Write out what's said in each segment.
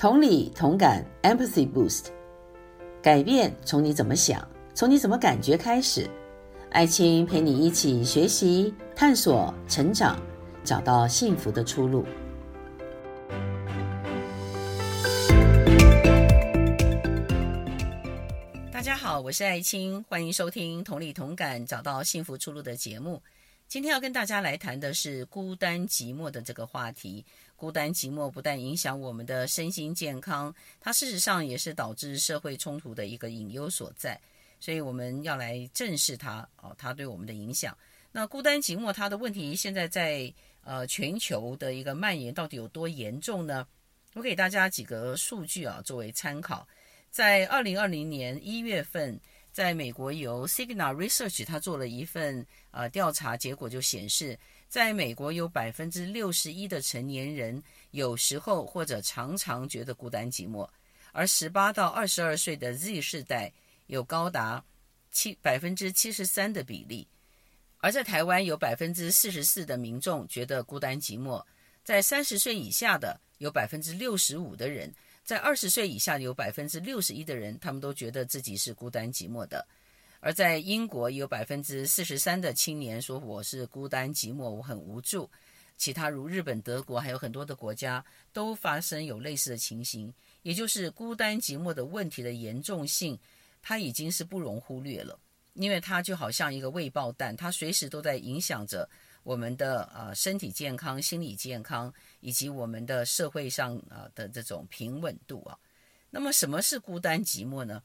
同理同感，Empathy Boost，改变从你怎么想，从你怎么感觉开始。爱青陪你一起学习、探索、成长，找到幸福的出路。大家好，我是爱青，欢迎收听《同理同感，找到幸福出路》的节目。今天要跟大家来谈的是孤单寂寞的这个话题。孤单寂寞不但影响我们的身心健康，它事实上也是导致社会冲突的一个隐忧所在。所以我们要来正视它哦，它对我们的影响。那孤单寂寞它的问题现在在呃全球的一个蔓延到底有多严重呢？我给大家几个数据啊作为参考。在二零二零年一月份，在美国由 Signal Research 他做了一份呃调查，结果就显示。在美国，有百分之六十一的成年人有时候或者常常觉得孤单寂寞，而十八到二十二岁的 Z 世代有高达七百分之七十三的比例，而在台湾有百分之四十四的民众觉得孤单寂寞，在三十岁以下的有百分之六十五的人，在二十岁以下有百分之六十一的人，他们都觉得自己是孤单寂寞的。而在英国，有百分之四十三的青年说我是孤单寂寞，我很无助。其他如日本、德国，还有很多的国家都发生有类似的情形，也就是孤单寂寞的问题的严重性，它已经是不容忽略了，因为它就好像一个未爆弹，它随时都在影响着我们的呃身体健康、心理健康，以及我们的社会上啊的这种平稳度啊。那么什么是孤单寂寞呢？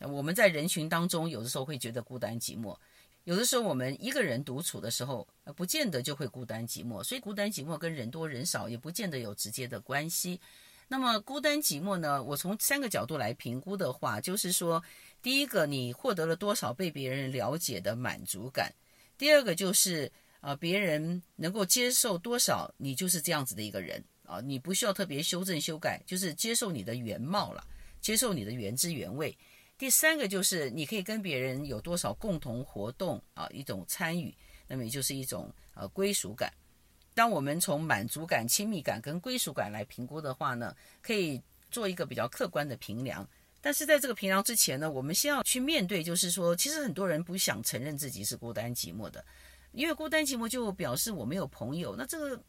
我们在人群当中，有的时候会觉得孤单寂寞；有的时候我们一个人独处的时候，不见得就会孤单寂寞。所以，孤单寂寞跟人多人少也不见得有直接的关系。那么，孤单寂寞呢？我从三个角度来评估的话，就是说，第一个，你获得了多少被别人了解的满足感；第二个，就是啊，别人能够接受多少，你就是这样子的一个人啊，你不需要特别修正修改，就是接受你的原貌了，接受你的原汁原味。第三个就是你可以跟别人有多少共同活动啊，一种参与，那么也就是一种呃归属感。当我们从满足感、亲密感跟归属感来评估的话呢，可以做一个比较客观的评量。但是在这个评量之前呢，我们先要去面对，就是说，其实很多人不想承认自己是孤单寂寞的，因为孤单寂寞就表示我没有朋友，那这个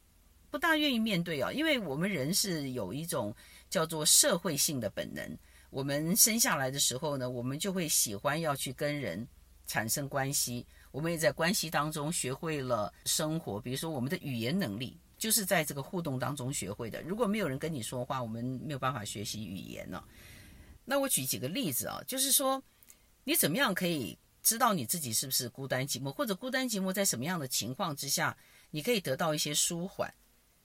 不大愿意面对啊，因为我们人是有一种叫做社会性的本能。我们生下来的时候呢，我们就会喜欢要去跟人产生关系。我们也在关系当中学会了生活。比如说，我们的语言能力就是在这个互动当中学会的。如果没有人跟你说话，我们没有办法学习语言呢。那我举几个例子啊，就是说，你怎么样可以知道你自己是不是孤单寂寞，或者孤单寂寞在什么样的情况之下，你可以得到一些舒缓。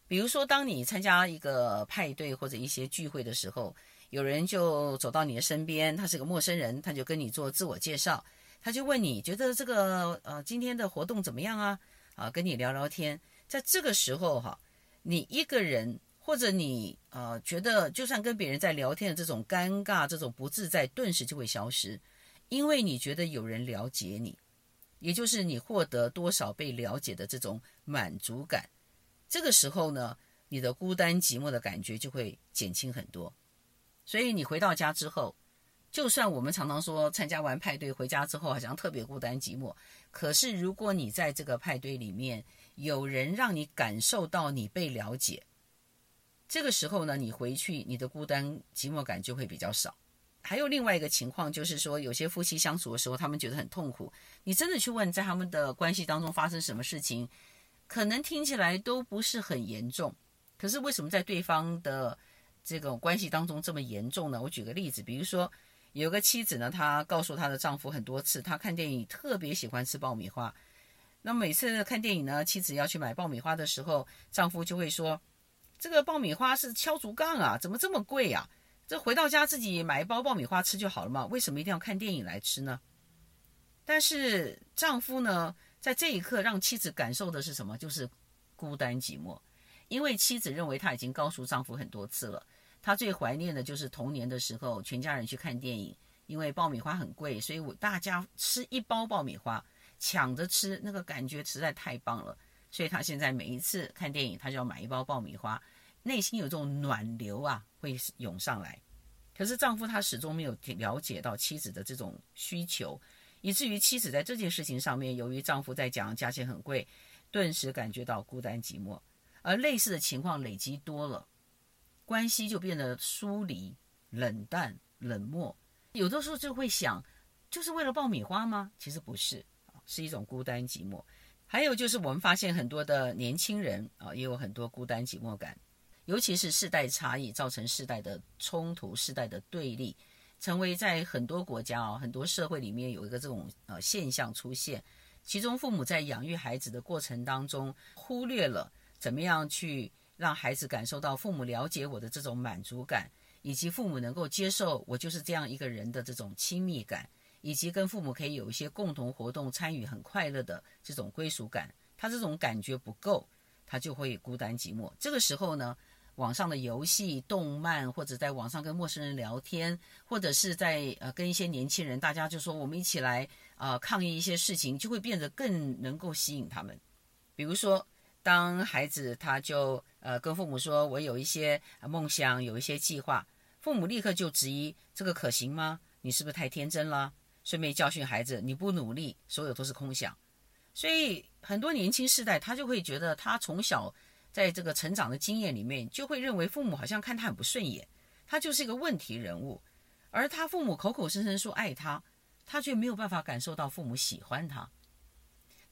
比如说，当你参加一个派对或者一些聚会的时候。有人就走到你的身边，他是个陌生人，他就跟你做自我介绍，他就问你觉得这个呃今天的活动怎么样啊？啊，跟你聊聊天。在这个时候哈，你一个人或者你呃觉得就算跟别人在聊天的这种尴尬、这种不自在，顿时就会消失，因为你觉得有人了解你，也就是你获得多少被了解的这种满足感。这个时候呢，你的孤单寂寞的感觉就会减轻很多。所以你回到家之后，就算我们常常说参加完派对回家之后好像特别孤单寂寞，可是如果你在这个派对里面有人让你感受到你被了解，这个时候呢，你回去你的孤单寂寞感就会比较少。还有另外一个情况就是说，有些夫妻相处的时候，他们觉得很痛苦，你真的去问在他们的关系当中发生什么事情，可能听起来都不是很严重，可是为什么在对方的这种关系当中这么严重呢？我举个例子，比如说有个妻子呢，她告诉她的丈夫很多次，她看电影特别喜欢吃爆米花。那每次看电影呢，妻子要去买爆米花的时候，丈夫就会说：“这个爆米花是敲竹杠啊，怎么这么贵啊？这回到家自己买一包爆米花吃就好了嘛，为什么一定要看电影来吃呢？”但是丈夫呢，在这一刻让妻子感受的是什么？就是孤单寂寞，因为妻子认为她已经告诉丈夫很多次了。他最怀念的就是童年的时候，全家人去看电影，因为爆米花很贵，所以我大家吃一包爆米花，抢着吃，那个感觉实在太棒了。所以他现在每一次看电影，他就要买一包爆米花。内心有这种暖流啊，会涌上来。可是丈夫他始终没有了解到妻子的这种需求，以至于妻子在这件事情上面，由于丈夫在讲价钱很贵，顿时感觉到孤单寂寞。而类似的情况累积多了，关系就变得疏离、冷淡、冷漠。有的时候就会想，就是为了爆米花吗？其实不是，是一种孤单寂寞。还有就是我们发现很多的年轻人啊，也有很多孤单寂寞感。尤其是世代差异造成世代的冲突、世代的对立，成为在很多国家啊、很多社会里面有一个这种呃现象出现。其中父母在养育孩子的过程当中，忽略了怎么样去让孩子感受到父母了解我的这种满足感，以及父母能够接受我就是这样一个人的这种亲密感，以及跟父母可以有一些共同活动、参与很快乐的这种归属感。他这种感觉不够，他就会孤单寂寞。这个时候呢，网上的游戏、动漫，或者在网上跟陌生人聊天，或者是在呃跟一些年轻人，大家就说我们一起来啊、呃、抗议一些事情，就会变得更能够吸引他们。比如说，当孩子他就呃跟父母说我有一些梦想，有一些计划，父母立刻就质疑这个可行吗？你是不是太天真了？顺便教训孩子，你不努力，所有都是空想。所以很多年轻世代他就会觉得他从小。在这个成长的经验里面，就会认为父母好像看他很不顺眼，他就是一个问题人物，而他父母口口声声说爱他，他却没有办法感受到父母喜欢他。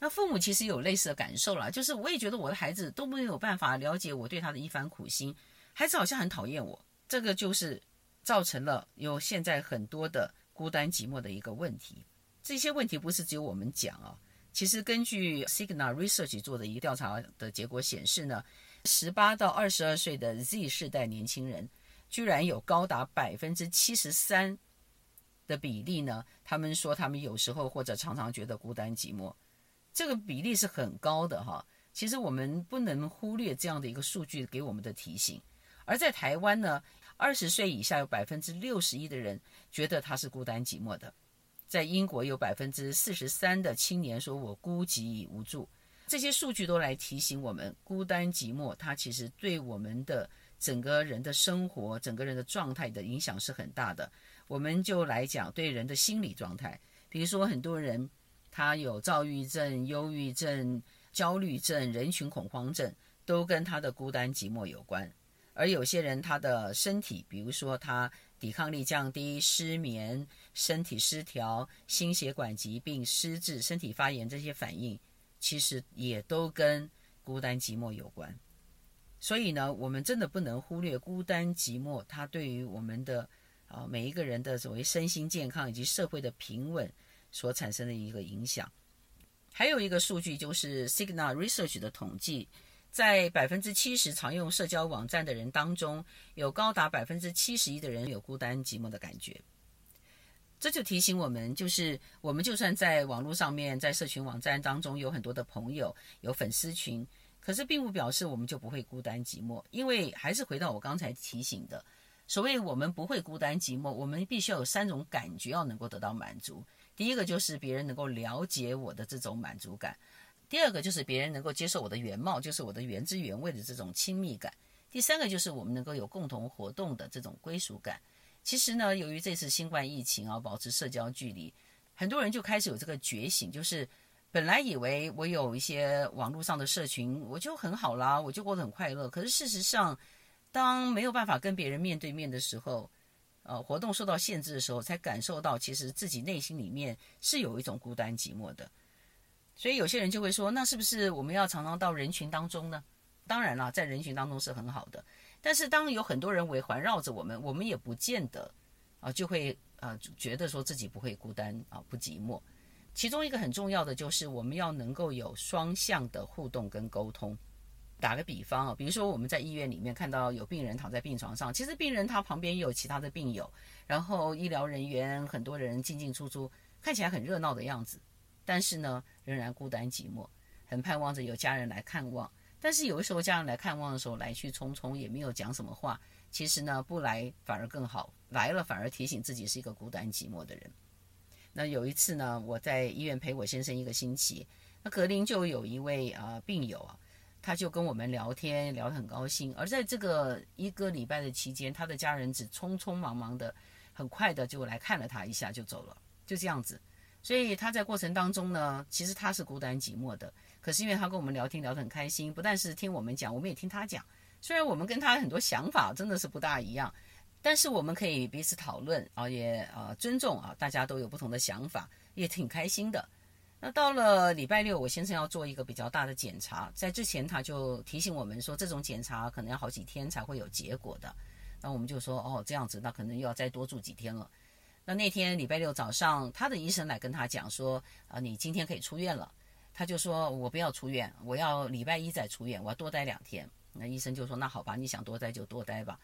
那父母其实有类似的感受了，就是我也觉得我的孩子都没有办法了解我对他的一番苦心，孩子好像很讨厌我，这个就是造成了有现在很多的孤单寂寞的一个问题。这些问题不是只有我们讲啊。其实根据 Signal Research 做的一个调查的结果显示呢，十八到二十二岁的 Z 世代年轻人，居然有高达百分之七十三的比例呢，他们说他们有时候或者常常觉得孤单寂寞，这个比例是很高的哈。其实我们不能忽略这样的一个数据给我们的提醒。而在台湾呢，二十岁以下有百分之六十一的人觉得他是孤单寂寞的。在英国有百分之四十三的青年说：“我孤寂无助。”这些数据都来提醒我们，孤单寂寞它其实对我们的整个人的生活、整个人的状态的影响是很大的。我们就来讲对人的心理状态，比如说很多人他有躁郁症、忧郁症、焦虑症、人群恐慌症，都跟他的孤单寂寞有关。而有些人他的身体，比如说他。抵抗力降低、失眠、身体失调、心血管疾病、失智、身体发炎这些反应，其实也都跟孤单寂寞有关。所以呢，我们真的不能忽略孤单寂寞，它对于我们的啊每一个人的所谓身心健康以及社会的平稳所产生的一个影响。还有一个数据就是 Signal Research 的统计。在百分之七十常用社交网站的人当中，有高达百分之七十一的人有孤单寂寞的感觉。这就提醒我们，就是我们就算在网络上面，在社群网站当中有很多的朋友，有粉丝群，可是并不表示我们就不会孤单寂寞。因为还是回到我刚才提醒的，所谓我们不会孤单寂寞，我们必须要有三种感觉要能够得到满足。第一个就是别人能够了解我的这种满足感。第二个就是别人能够接受我的原貌，就是我的原汁原味的这种亲密感。第三个就是我们能够有共同活动的这种归属感。其实呢，由于这次新冠疫情啊，保持社交距离，很多人就开始有这个觉醒，就是本来以为我有一些网络上的社群，我就很好啦，我就过得很快乐。可是事实上，当没有办法跟别人面对面的时候，呃，活动受到限制的时候，才感受到其实自己内心里面是有一种孤单寂寞的。所以有些人就会说，那是不是我们要常常到人群当中呢？当然了，在人群当中是很好的，但是当有很多人围环绕着我们，我们也不见得啊就会啊觉得说自己不会孤单啊不寂寞。其中一个很重要的就是我们要能够有双向的互动跟沟通。打个比方啊，比如说我们在医院里面看到有病人躺在病床上，其实病人他旁边有其他的病友，然后医疗人员很多人进进出出，看起来很热闹的样子。但是呢，仍然孤单寂寞，很盼望着有家人来看望。但是有的时候家人来看望的时候，来去匆匆，也没有讲什么话。其实呢，不来反而更好，来了反而提醒自己是一个孤单寂寞的人。那有一次呢，我在医院陪我先生一个星期，那格林就有一位啊、病友啊，他就跟我们聊天，聊得很高兴。而在这个一个礼拜的期间，他的家人只匆匆忙忙的、很快的就来看了他一下就走了，就这样子。所以他在过程当中呢，其实他是孤单寂寞的。可是因为他跟我们聊天聊得很开心，不但是听我们讲，我们也听他讲。虽然我们跟他很多想法真的是不大一样，但是我们可以彼此讨论啊，也啊尊重啊，大家都有不同的想法，也挺开心的。那到了礼拜六，我先生要做一个比较大的检查，在之前他就提醒我们说，这种检查可能要好几天才会有结果的。那我们就说哦，这样子，那可能又要再多住几天了。那那天礼拜六早上，他的医生来跟他讲说，啊，你今天可以出院了。他就说，我不要出院，我要礼拜一再出院，我要多待两天。那医生就说，那好吧，你想多待就多待吧。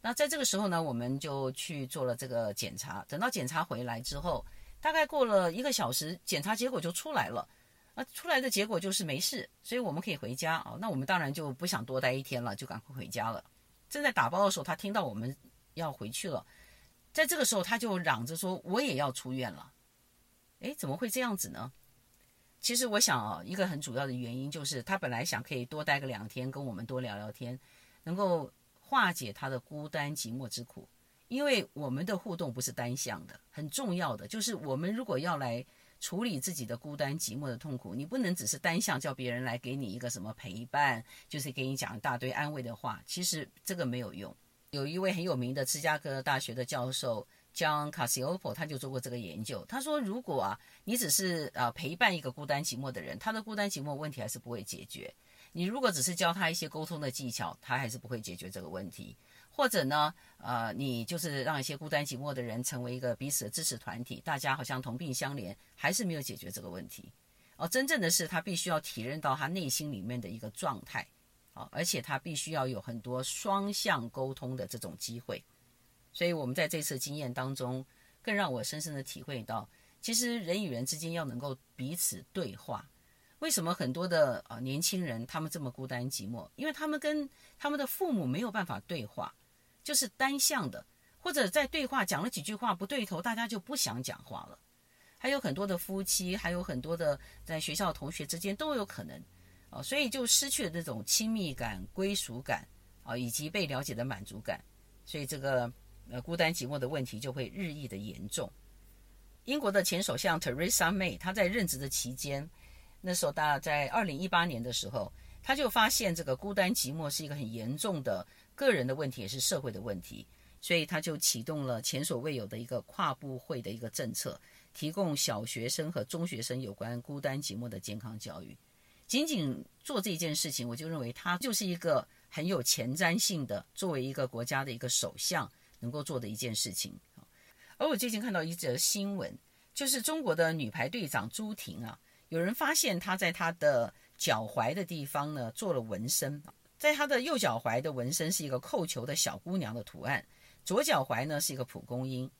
那在这个时候呢，我们就去做了这个检查。等到检查回来之后，大概过了一个小时，检查结果就出来了。那出来的结果就是没事，所以我们可以回家啊。那我们当然就不想多待一天了，就赶快回家了。正在打包的时候，他听到我们要回去了。在这个时候，他就嚷着说：“我也要出院了。”诶，怎么会这样子呢？其实我想啊，一个很主要的原因就是他本来想可以多待个两天，跟我们多聊聊天，能够化解他的孤单寂寞之苦。因为我们的互动不是单向的，很重要的就是我们如果要来处理自己的孤单寂寞的痛苦，你不能只是单向叫别人来给你一个什么陪伴，就是给你讲一大堆安慰的话，其实这个没有用。有一位很有名的芝加哥大学的教授 John Cacioppo，他就做过这个研究。他说，如果啊，你只是啊陪伴一个孤单寂寞的人，他的孤单寂寞问题还是不会解决。你如果只是教他一些沟通的技巧，他还是不会解决这个问题。或者呢，呃，你就是让一些孤单寂寞的人成为一个彼此的支持团体，大家好像同病相怜，还是没有解决这个问题。哦，真正的是他必须要体认到他内心里面的一个状态。啊，而且他必须要有很多双向沟通的这种机会，所以我们在这次经验当中，更让我深深的体会到，其实人与人之间要能够彼此对话。为什么很多的啊年轻人他们这么孤单寂寞？因为他们跟他们的父母没有办法对话，就是单向的，或者在对话讲了几句话不对头，大家就不想讲话了。还有很多的夫妻，还有很多的在学校同学之间都有可能。啊，所以就失去了这种亲密感、归属感啊，以及被了解的满足感，所以这个呃孤单寂寞的问题就会日益的严重。英国的前首相 Theresa May，她在任职的期间，那时候大概在二零一八年的时候，她就发现这个孤单寂寞是一个很严重的个人的问题，也是社会的问题，所以她就启动了前所未有的一个跨部会的一个政策，提供小学生和中学生有关孤单寂寞的健康教育。仅仅做这件事情，我就认为他就是一个很有前瞻性的，作为一个国家的一个首相能够做的一件事情。而我最近看到一则新闻，就是中国的女排队长朱婷啊，有人发现她在她的脚踝的地方呢做了纹身，在她的右脚踝的纹身是一个扣球的小姑娘的图案，左脚踝呢是一个蒲公英。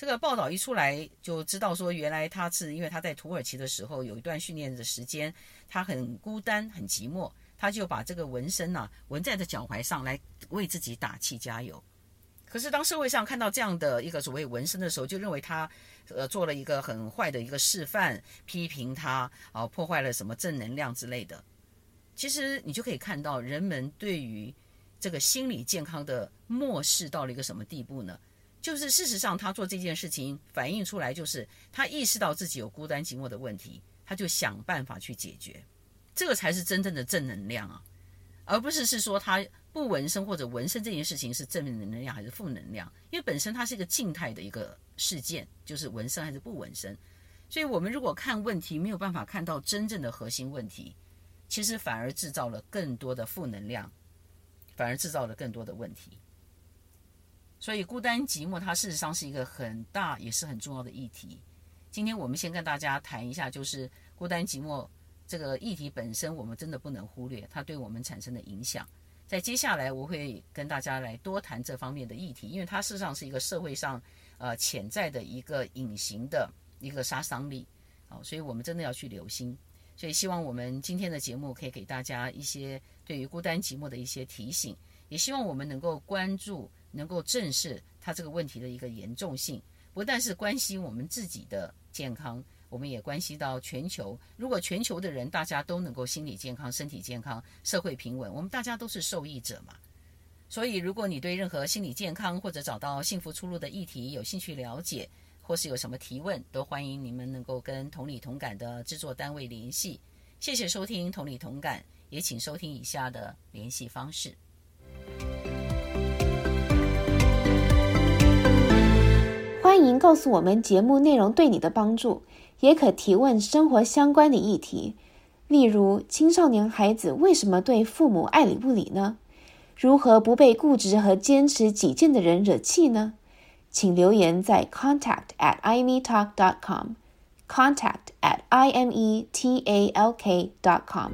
这个报道一出来，就知道说，原来他是因为他在土耳其的时候有一段训练的时间，他很孤单、很寂寞，他就把这个纹身呐纹在这脚踝上来为自己打气加油。可是当社会上看到这样的一个所谓纹身的时候，就认为他呃做了一个很坏的一个示范，批评他啊破坏了什么正能量之类的。其实你就可以看到人们对于这个心理健康的漠视到了一个什么地步呢？就是事实上，他做这件事情反映出来，就是他意识到自己有孤单寂寞的问题，他就想办法去解决，这个才是真正的正能量啊，而不是是说他不纹身或者纹身这件事情是正面能量还是负能量，因为本身它是一个静态的一个事件，就是纹身还是不纹身，所以我们如果看问题没有办法看到真正的核心问题，其实反而制造了更多的负能量，反而制造了更多的问题。所以孤单寂寞，它事实上是一个很大也是很重要的议题。今天我们先跟大家谈一下，就是孤单寂寞这个议题本身，我们真的不能忽略它对我们产生的影响。在接下来，我会跟大家来多谈这方面的议题，因为它事实上是一个社会上呃潜在的一个隐形的一个杀伤力。好，所以我们真的要去留心。所以希望我们今天的节目可以给大家一些对于孤单寂寞的一些提醒，也希望我们能够关注。能够正视它这个问题的一个严重性，不但是关系我们自己的健康，我们也关系到全球。如果全球的人大家都能够心理健康、身体健康、社会平稳，我们大家都是受益者嘛。所以，如果你对任何心理健康或者找到幸福出路的议题有兴趣了解，或是有什么提问，都欢迎你们能够跟同理同感的制作单位联系。谢谢收听同理同感，也请收听以下的联系方式。迎告诉我们节目内容对你的帮助，也可提问生活相关的议题，例如青少年孩子为什么对父母爱理不理呢？如何不被固执和坚持己见的人惹气呢？请留言在 contact at imetalk dot com，contact at i m e t a l k dot com。